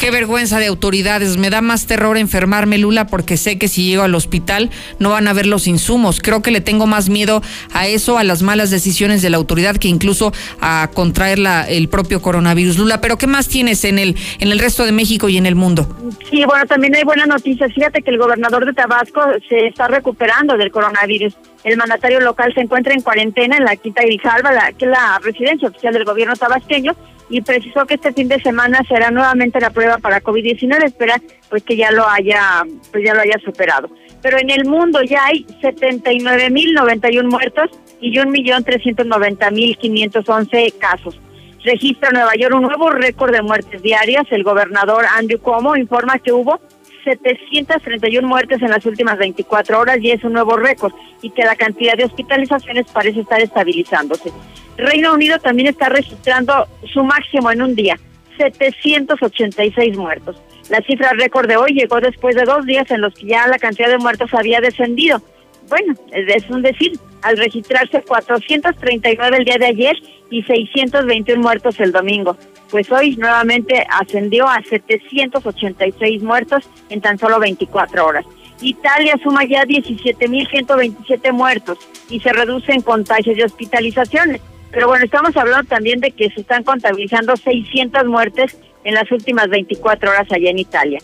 Qué vergüenza de autoridades. Me da más terror enfermarme, Lula, porque sé que si llego al hospital no van a ver los insumos. Creo que le tengo más miedo a eso, a las malas decisiones de la autoridad, que incluso a contraer la, el propio coronavirus. Lula, pero ¿qué más tienes en el, en el resto de México y en el mundo? Sí, bueno, también hay buenas noticias. Fíjate que el gobernador de Tabasco se está recuperando del coronavirus. El mandatario local se encuentra en cuarentena en la Quinta Grijalva, la, que es la residencia oficial del gobierno tabasqueño, y precisó que este fin de semana será nuevamente la prueba para COVID-19, espera pues que ya lo haya pues ya lo haya superado. Pero en el mundo ya hay 79.091 muertos y 1.390.511 casos. Registra Nueva York un nuevo récord de muertes diarias. El gobernador Andrew Cuomo informa que hubo 731 muertes en las últimas 24 horas y es un nuevo récord y que la cantidad de hospitalizaciones parece estar estabilizándose. Reino Unido también está registrando su máximo en un día, 786 muertos. La cifra récord de hoy llegó después de dos días en los que ya la cantidad de muertos había descendido. Bueno, es un decir, al registrarse 439 el día de ayer y 621 muertos el domingo. Pues hoy nuevamente ascendió a 786 muertos en tan solo 24 horas. Italia suma ya 17.127 muertos y se reducen contagios y hospitalizaciones. Pero bueno, estamos hablando también de que se están contabilizando 600 muertes en las últimas 24 horas allá en Italia.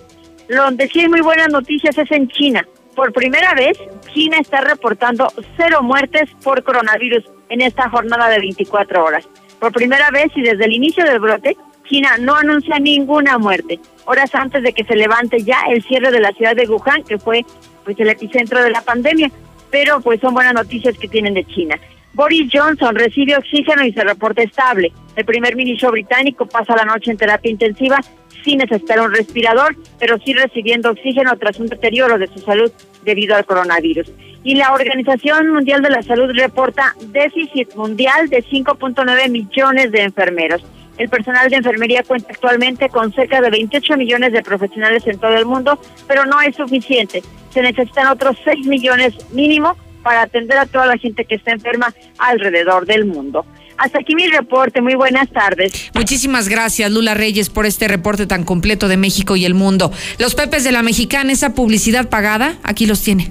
Lo donde sí hay muy buenas noticias es en China. Por primera vez, China está reportando cero muertes por coronavirus en esta jornada de 24 horas. Por primera vez y desde el inicio del brote, China no anuncia ninguna muerte. Horas antes de que se levante ya el cierre de la ciudad de Wuhan, que fue pues el epicentro de la pandemia. Pero pues son buenas noticias que tienen de China. Boris Johnson recibe oxígeno y se reporta estable. El primer ministro británico pasa la noche en terapia intensiva sin necesitar un respirador, pero sí recibiendo oxígeno tras un deterioro de su salud debido al coronavirus. Y la Organización Mundial de la Salud reporta déficit mundial de 5.9 millones de enfermeros. El personal de enfermería cuenta actualmente con cerca de 28 millones de profesionales en todo el mundo, pero no es suficiente. Se necesitan otros 6 millones mínimo para atender a toda la gente que está enferma alrededor del mundo. Hasta aquí mi reporte. Muy buenas tardes. Muchísimas gracias, Lula Reyes, por este reporte tan completo de México y el mundo. Los Pepes de la Mexicana, esa publicidad pagada, aquí los tiene.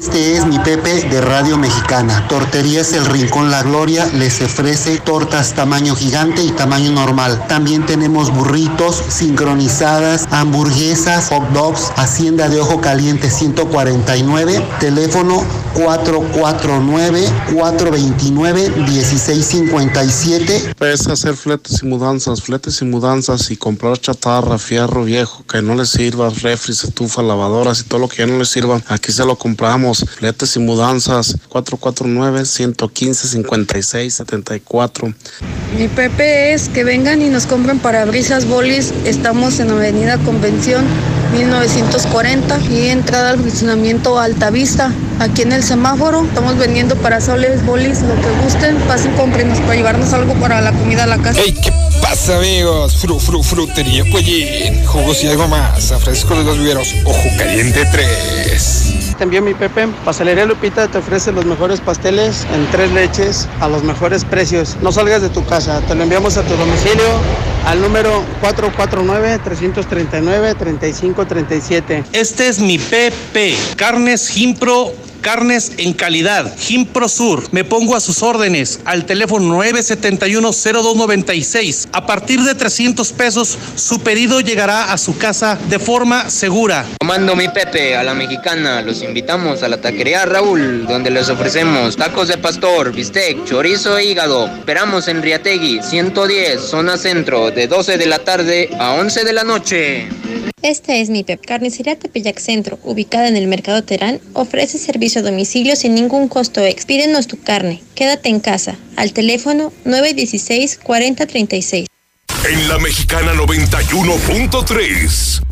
Este es mi Pepe de Radio Mexicana. Torterías El Rincón La Gloria les ofrece tortas tamaño gigante y tamaño normal. También tenemos burritos, sincronizadas, hamburguesas, hot dogs, Hacienda de Ojo Caliente 149, teléfono 449-429-1657. Puedes hacer fletes y mudanzas, fletes y mudanzas y comprar chatarra, fierro viejo que no les sirva, refris, estufa, lavadoras y todo lo que ya no les sirva. Aquí se lo compramos fletes y mudanzas 449-115-5674. Mi Pepe es que vengan y nos compren parabrisas bolis. Estamos en Avenida Convención 1940 y entrada al funcionamiento Altavista. Aquí en el semáforo estamos vendiendo parasoles, bolis, lo que gusten. Pasen, cómprenos para llevarnos algo para la comida a la casa. ¡Ey, qué pasa, amigos! Fru, fru, frutería Cuellín. Jugos y algo más. A fresco de los viveros. Ojo caliente 3 te mi Pepe. Pastelería Lupita te ofrece los mejores pasteles en tres leches a los mejores precios. No salgas de tu casa, te lo enviamos a tu domicilio al número 449-339-3537. Este es mi Pepe. Carnes Jimpro carnes en calidad. Jimpro Sur, me pongo a sus órdenes al teléfono 971-0296. A partir de 300 pesos, su pedido llegará a su casa de forma segura. Comando mi Pepe a la mexicana, los invitamos a la taquería Raúl, donde les ofrecemos tacos de pastor, bistec, chorizo e hígado. Esperamos en Riategui, 110, zona centro, de 12 de la tarde a 11 de la noche. Este es mi Pep. Carnicería Tepeyac Centro, ubicada en el Mercado Terán, ofrece servicio a domicilio sin ningún costo ex. Pídenos tu carne. Quédate en casa. Al teléfono 916-4036. En la Mexicana 91.3,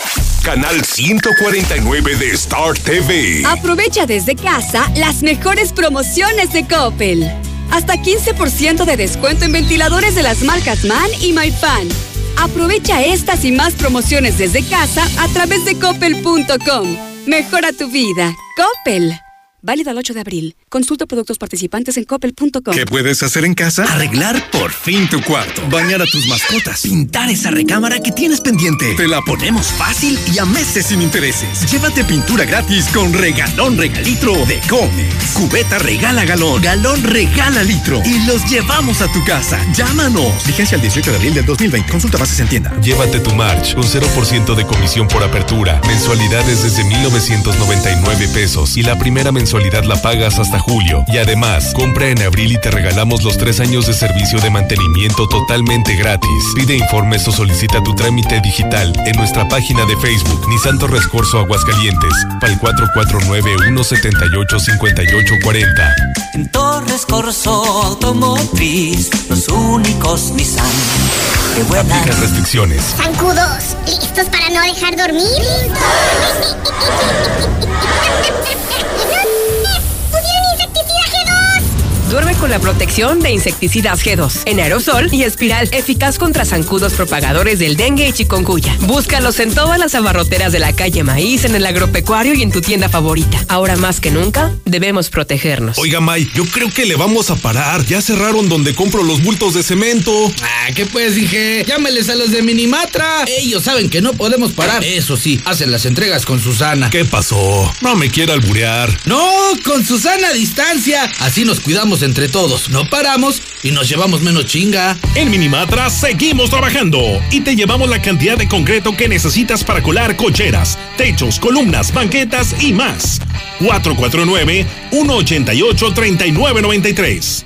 canal 149 de Star TV. Aprovecha desde casa las mejores promociones de Coppel. Hasta 15% de descuento en ventiladores de las marcas MAN y MyFan. Aprovecha estas y más promociones desde casa a través de coppel.com. Mejora tu vida. Coppel. Válido al 8 de abril. Consulta productos participantes en coppel.com. ¿Qué puedes hacer en casa? Arreglar por fin tu cuarto. Bañar a tus mascotas. Pintar esa recámara que tienes pendiente. Te la ponemos fácil y a meses sin intereses. Llévate pintura gratis con regalón regalitro de Comex. Cubeta regala galón. Galón regala litro. Y los llevamos a tu casa. Llámanos. Vigencia el 18 de abril del 2020. Consulta bases en tienda. Llévate tu March con 0% de comisión por apertura. Mensualidades desde 1999 pesos. Y la primera mensualidad la pagas hasta julio. Y además, compra en abril y te regalamos los tres años de servicio de mantenimiento totalmente gratis. Pide informes o solicita tu trámite digital en nuestra página de Facebook Nissan Torres Corso Aguascalientes para 449-178-5840. En Torres Corso Automotriz, los únicos Nissan que vuelan. Aplica restricciones. Zancudos, ¿listos para no dejar dormir? Duerme con la protección de insecticidas G2 en aerosol y espiral eficaz contra zancudos propagadores del dengue y chikungunya. Búscalos en todas las abarroteras de la calle Maíz, en el agropecuario y en tu tienda favorita. Ahora más que nunca, debemos protegernos. Oiga, May, yo creo que le vamos a parar. Ya cerraron donde compro los bultos de cemento. Ah, ¿qué pues, dije? Llámeles a los de Minimatra. Ellos saben que no podemos parar. Eso sí, hacen las entregas con Susana. ¿Qué pasó? No me quiera alburear. No, con Susana a distancia. Así nos cuidamos entre todos. No paramos y nos llevamos menos chinga. En Minimatra seguimos trabajando y te llevamos la cantidad de concreto que necesitas para colar cocheras, techos, columnas, banquetas y más. 449-188-3993.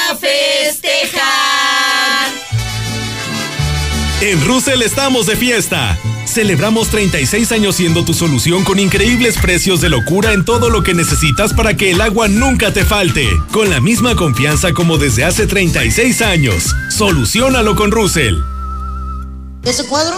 En Russell estamos de fiesta. Celebramos 36 años siendo tu solución con increíbles precios de locura en todo lo que necesitas para que el agua nunca te falte. Con la misma confianza como desde hace 36 años. Solucionalo con Russell. ¿Ese cuadro?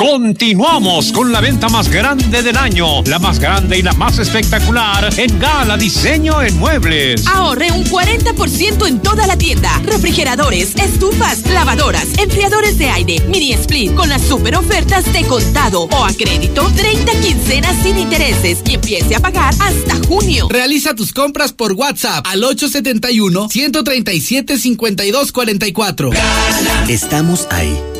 Continuamos con la venta más grande del año, la más grande y la más espectacular en Gala Diseño en Muebles. Ahorre un 40% en toda la tienda. Refrigeradores, estufas, lavadoras, enfriadores de aire, mini split con las super ofertas de contado o a crédito, 30 quincenas sin intereses y empiece a pagar hasta junio. Realiza tus compras por WhatsApp al 871-137-5244. Estamos ahí.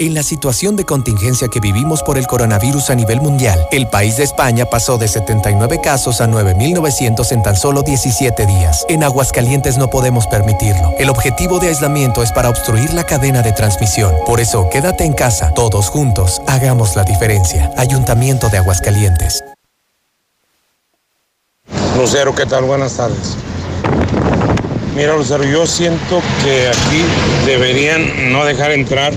En la situación de contingencia que vivimos por el coronavirus a nivel mundial, el país de España pasó de 79 casos a 9.900 en tan solo 17 días. En Aguascalientes no podemos permitirlo. El objetivo de aislamiento es para obstruir la cadena de transmisión. Por eso, quédate en casa. Todos juntos, hagamos la diferencia. Ayuntamiento de Aguascalientes. Lucero, ¿qué tal? Buenas tardes. Mira, Lucero, yo siento que aquí deberían no dejar entrar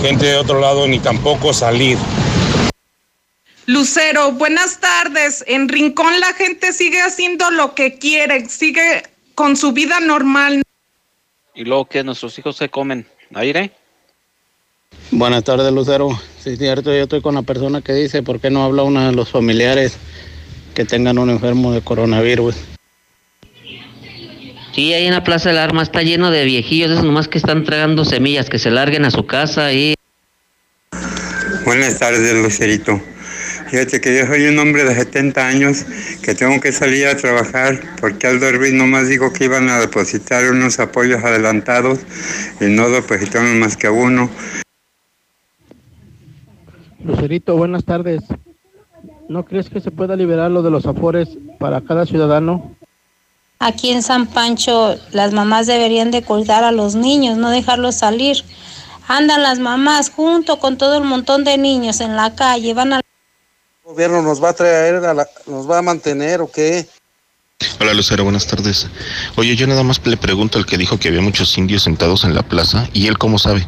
gente de otro lado ni tampoco salir. Lucero, buenas tardes. En Rincón la gente sigue haciendo lo que quiere, sigue con su vida normal. ¿Y luego que nuestros hijos se comen? ¿Aire? Buenas tardes, Lucero. Sí, es cierto, yo estoy con la persona que dice, ¿por qué no habla uno de los familiares que tengan un enfermo de coronavirus? Sí, ahí en la Plaza del Arma está lleno de viejillos, esos nomás que están tragando semillas, que se larguen a su casa y... Buenas tardes, Lucerito. Fíjate que yo soy un hombre de 70 años que tengo que salir a trabajar porque Aldo Ruiz nomás dijo que iban a depositar unos apoyos adelantados y no depositaron más que uno. Lucerito, buenas tardes. ¿No crees que se pueda liberar lo de los afores para cada ciudadano? Aquí en San Pancho las mamás deberían de cuidar a los niños, no dejarlos salir. Andan las mamás junto con todo el montón de niños en la calle, van a... ¿El gobierno nos va a traer, a la- nos va a mantener o qué? Hola Lucero, buenas tardes. Oye, yo nada más le pregunto al que dijo que había muchos indios sentados en la plaza, ¿y él cómo sabe?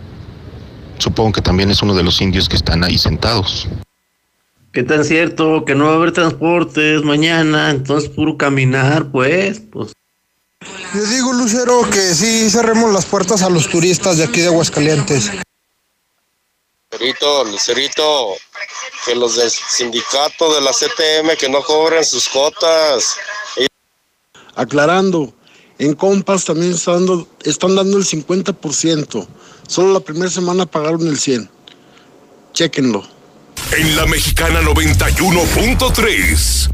Supongo que también es uno de los indios que están ahí sentados. ¿Qué tan cierto? Que no va a haber transportes mañana, entonces puro caminar, pues, pues. Les digo, Lucero, que sí cerremos las puertas a los turistas de aquí de Aguascalientes. Lucerito, Lucerito, que los del sindicato de la CTM que no cobren sus cotas. Aclarando, en Compas también están dando, están dando el 50%. Solo la primera semana pagaron el 100. Chéquenlo. En la mexicana 91.3,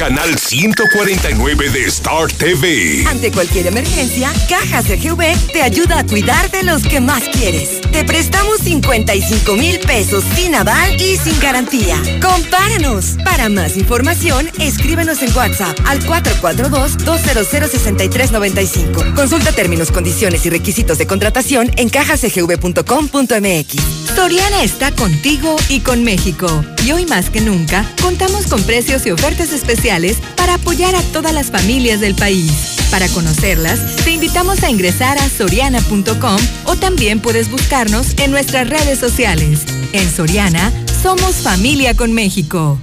canal 149 de Star TV. Ante cualquier emergencia, Cajas de GV te ayuda a cuidar de los que más quieres. Te prestamos 55 mil pesos sin aval y sin garantía. Compáranos. Para más información, escríbenos en WhatsApp al 442-200-6395. Consulta términos, condiciones y requisitos de contratación en cajasgv.com.mx. Soriana está contigo y con México. Y hoy más que nunca, contamos con precios y ofertas especiales para apoyar a todas las familias del país. Para conocerlas, te invitamos a ingresar a soriana.com o también puedes buscarnos en nuestras redes sociales. En Soriana, somos familia con México.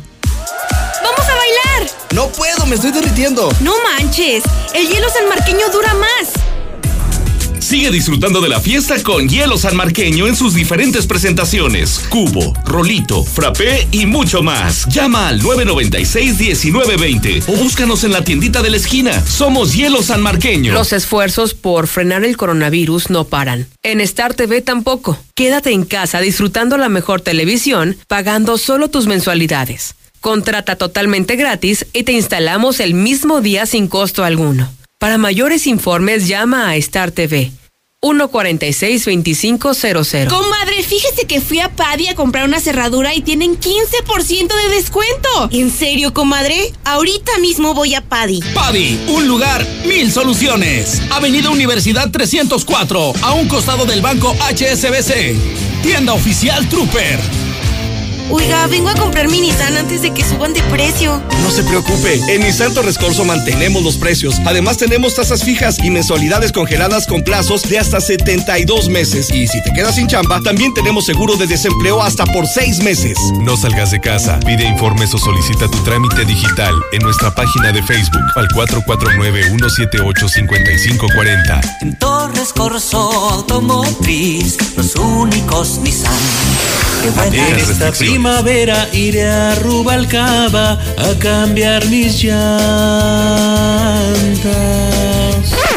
¡Vamos a bailar! No puedo, me estoy derritiendo. No manches, el hielo sanmarqueño dura más. Sigue disfrutando de la fiesta con hielo sanmarqueño en sus diferentes presentaciones. Cubo, rolito, frappé y mucho más. Llama al 996-1920 o búscanos en la tiendita de la esquina. Somos hielo sanmarqueño. Los esfuerzos por frenar el coronavirus no paran. En Star TV tampoco. Quédate en casa disfrutando la mejor televisión, pagando solo tus mensualidades. Contrata totalmente gratis y te instalamos el mismo día sin costo alguno. Para mayores informes llama a Star TV 146-2500. Comadre, fíjese que fui a Padi a comprar una cerradura y tienen 15% de descuento. ¿En serio, comadre? Ahorita mismo voy a Padi. Padi, un lugar, mil soluciones. Avenida Universidad 304, a un costado del banco HSBC. Tienda oficial Trooper. Oiga, vengo a comprar mi Nissan antes de que suban de precio. No se preocupe, en Nissan Torres Corso mantenemos los precios. Además tenemos tasas fijas y mensualidades congeladas con plazos de hasta 72 meses. Y si te quedas sin chamba, también tenemos seguro de desempleo hasta por 6 meses. No salgas de casa. Pide informes o solicita tu trámite digital en nuestra página de Facebook al 449-178-5540. En Torres Corso Automotriz, los únicos Nissan. que esta primavera iré a Rubalcaba a cambiar mis llantas.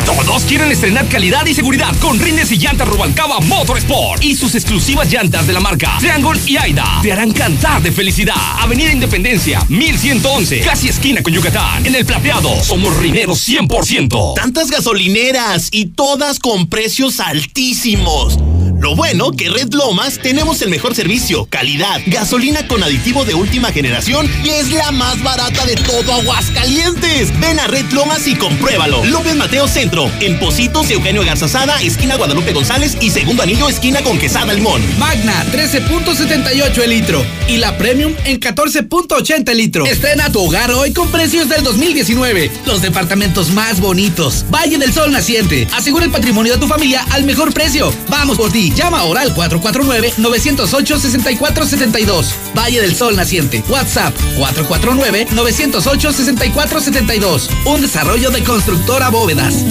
Todos quieren estrenar calidad y seguridad con rines y llantas Rubalcaba Motorsport y sus exclusivas llantas de la marca Triangle y Aida te harán cantar de felicidad. Avenida Independencia 1111, casi esquina con Yucatán. En el plateado somos rineros 100%. Tantas gasolineras y todas con precios altísimos. Lo bueno que Red Lomas tenemos el mejor servicio, calidad, gasolina con aditivo de última generación y es la más barata de todo Aguascalientes. Ven a Red Lomas y compruébalo. López Mateo Centro, en Positos, Eugenio Garzazada, esquina Guadalupe González y segundo anillo, esquina con Quesada Limón. Magna, 13.78 el litro. Y la Premium en 14.80 el litro. Estrena tu hogar hoy con precios del 2019. Los departamentos más bonitos. Valle del Sol Naciente. Asegura el patrimonio de tu familia al mejor precio. Vamos por ti. Llama ahora al 449-908-6472. Valle del Sol Naciente. WhatsApp 449-908-6472. Un desarrollo de constructora bóvedas.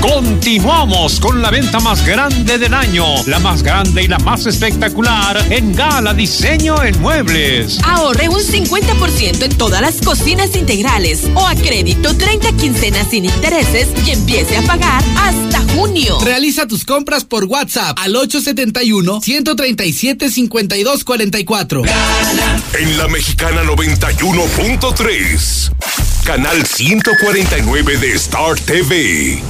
Continuamos con la venta más grande del año, la más grande y la más espectacular en Gala Diseño en Muebles. Ahorre un 50% en todas las cocinas integrales o a crédito 30 quincenas sin intereses y empiece a pagar hasta junio. Realiza tus compras por WhatsApp al 871-137-5244. En la Mexicana 91.3, canal 149 de Star TV.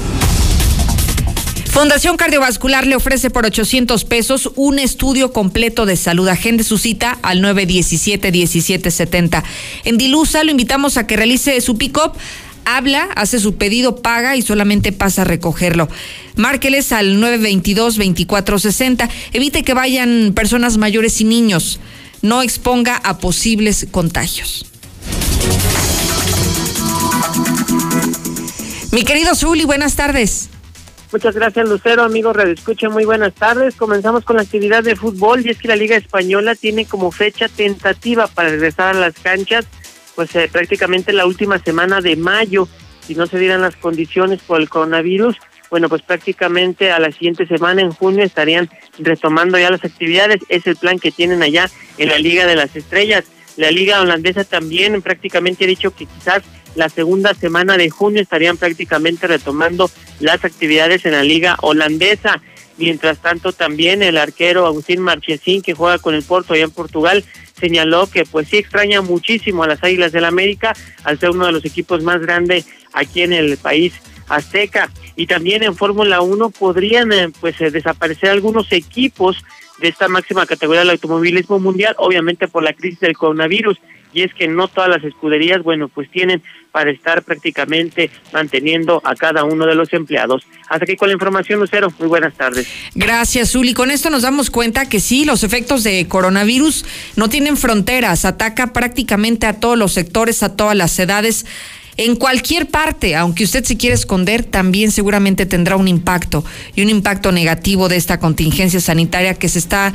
Fundación Cardiovascular le ofrece por 800 pesos un estudio completo de salud. Agende su cita al 917-1770. En Dilusa lo invitamos a que realice su pick-up. Habla, hace su pedido, paga y solamente pasa a recogerlo. Márqueles al 922-2460. Evite que vayan personas mayores y niños. No exponga a posibles contagios. Mi querido Zuli, buenas tardes. Muchas gracias, Lucero. Amigos Radio muy buenas tardes. Comenzamos con la actividad de fútbol y es que la Liga Española tiene como fecha tentativa para regresar a las canchas, pues eh, prácticamente la última semana de mayo, si no se dieran las condiciones por el coronavirus. Bueno, pues prácticamente a la siguiente semana, en junio, estarían retomando ya las actividades. Es el plan que tienen allá en la Liga de las Estrellas. La Liga Holandesa también prácticamente ha dicho que quizás la segunda semana de junio estarían prácticamente retomando las actividades en la liga holandesa. Mientras tanto, también el arquero Agustín Marchesín, que juega con el Porto allá en Portugal, señaló que pues sí extraña muchísimo a las Águilas del América al ser uno de los equipos más grandes aquí en el país azteca. Y también en Fórmula 1 podrían eh, pues eh, desaparecer algunos equipos de esta máxima categoría del automovilismo mundial, obviamente por la crisis del coronavirus y es que no todas las escuderías, bueno, pues tienen para estar prácticamente manteniendo a cada uno de los empleados. Hasta aquí con la información, Lucero. Muy buenas tardes. Gracias, Zuli. Con esto nos damos cuenta que sí, los efectos de coronavirus no tienen fronteras, ataca prácticamente a todos los sectores, a todas las edades. En cualquier parte, aunque usted se quiera esconder, también seguramente tendrá un impacto y un impacto negativo de esta contingencia sanitaria que se está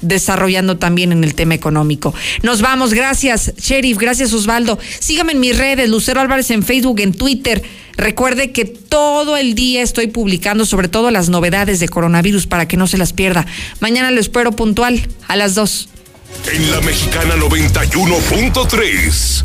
desarrollando también en el tema económico. Nos vamos, gracias, Sheriff, gracias, Osvaldo. Sígame en mis redes, Lucero Álvarez en Facebook, en Twitter. Recuerde que todo el día estoy publicando sobre todo las novedades de coronavirus para que no se las pierda. Mañana lo espero puntual a las 2. En la Mexicana 91.3,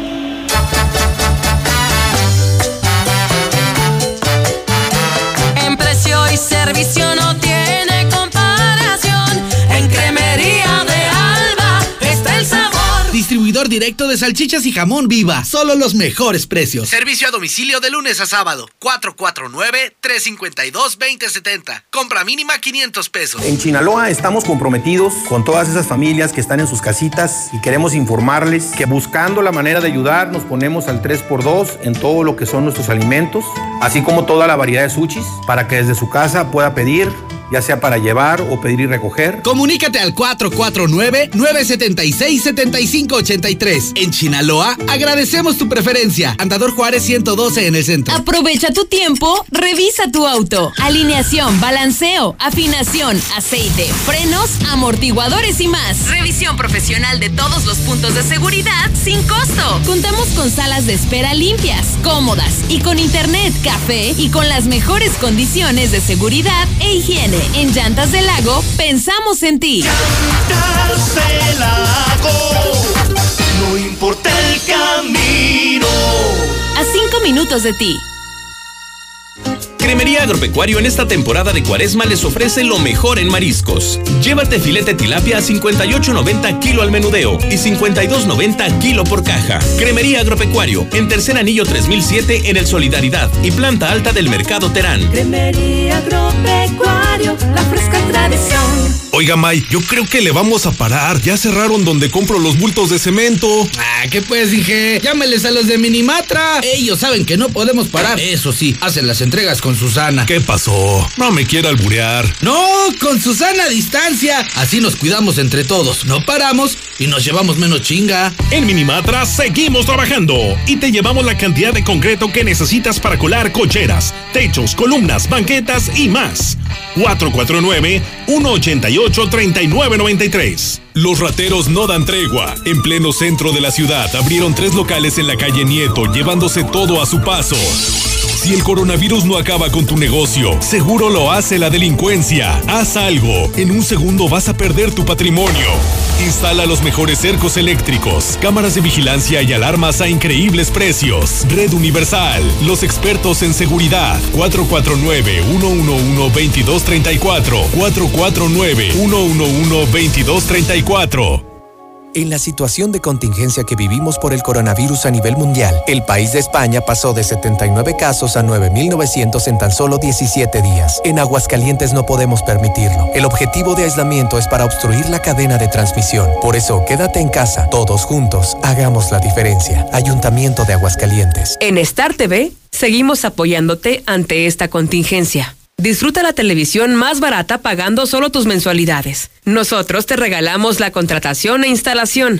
Y servicio no tiene Directo de salchichas y jamón viva. Solo los mejores precios. Servicio a domicilio de lunes a sábado. 449-352-2070. Compra mínima 500 pesos. En Chinaloa estamos comprometidos con todas esas familias que están en sus casitas y queremos informarles que buscando la manera de ayudar nos ponemos al 3x2 en todo lo que son nuestros alimentos, así como toda la variedad de sushis para que desde su casa pueda pedir ya sea para llevar o pedir y recoger. Comunícate al 449-976-7583. En Chinaloa, agradecemos tu preferencia. Andador Juárez 112 en el centro. Aprovecha tu tiempo, revisa tu auto. Alineación, balanceo, afinación, aceite, frenos, amortiguadores y más. Revisión profesional de todos los puntos de seguridad sin costo. Contamos con salas de espera limpias, cómodas y con internet, café y con las mejores condiciones de seguridad e higiene. En Llantas del Lago pensamos en ti. Llantas del Lago, no importa el camino. A cinco minutos de ti. Cremería Agropecuario en esta temporada de cuaresma les ofrece lo mejor en mariscos. Llévate filete tilapia a 58.90 kilo al menudeo y 52.90 kilo por caja. Cremería Agropecuario en tercer anillo 3007 en el Solidaridad y planta alta del Mercado Terán. Cremería Agropecuario, la fresca tradición. Oiga, May, yo creo que le vamos a parar. Ya cerraron donde compro los bultos de cemento. Ah, ¿qué pues, dije? Llámeles a los de Minimatra. Ellos saben que no podemos parar. Eso sí, hacen las entregas con Susana. ¿Qué pasó? No me quiera alburear. No, con Susana a distancia. Así nos cuidamos entre todos. No paramos y nos llevamos menos chinga. En Minimatra seguimos trabajando y te llevamos la cantidad de concreto que necesitas para colar cocheras, techos, columnas, banquetas y más. 449 188 3993 Los rateros no dan tregua. En pleno centro de la ciudad abrieron tres locales en la calle Nieto, llevándose todo a su paso. Si el coronavirus no acaba con tu negocio, seguro lo hace la delincuencia. Haz algo. En un segundo vas a perder tu patrimonio. Instala los mejores cercos eléctricos, cámaras de vigilancia y alarmas a increíbles precios. Red Universal, los expertos en seguridad. 449-111-2234. 449-111-2234. En la situación de contingencia que vivimos por el coronavirus a nivel mundial, el país de España pasó de 79 casos a 9.900 en tan solo 17 días. En Aguascalientes no podemos permitirlo. El objetivo de aislamiento es para obstruir la cadena de transmisión. Por eso, quédate en casa. Todos juntos, hagamos la diferencia. Ayuntamiento de Aguascalientes. En Star TV, seguimos apoyándote ante esta contingencia. Disfruta la televisión más barata pagando solo tus mensualidades. Nosotros te regalamos la contratación e instalación.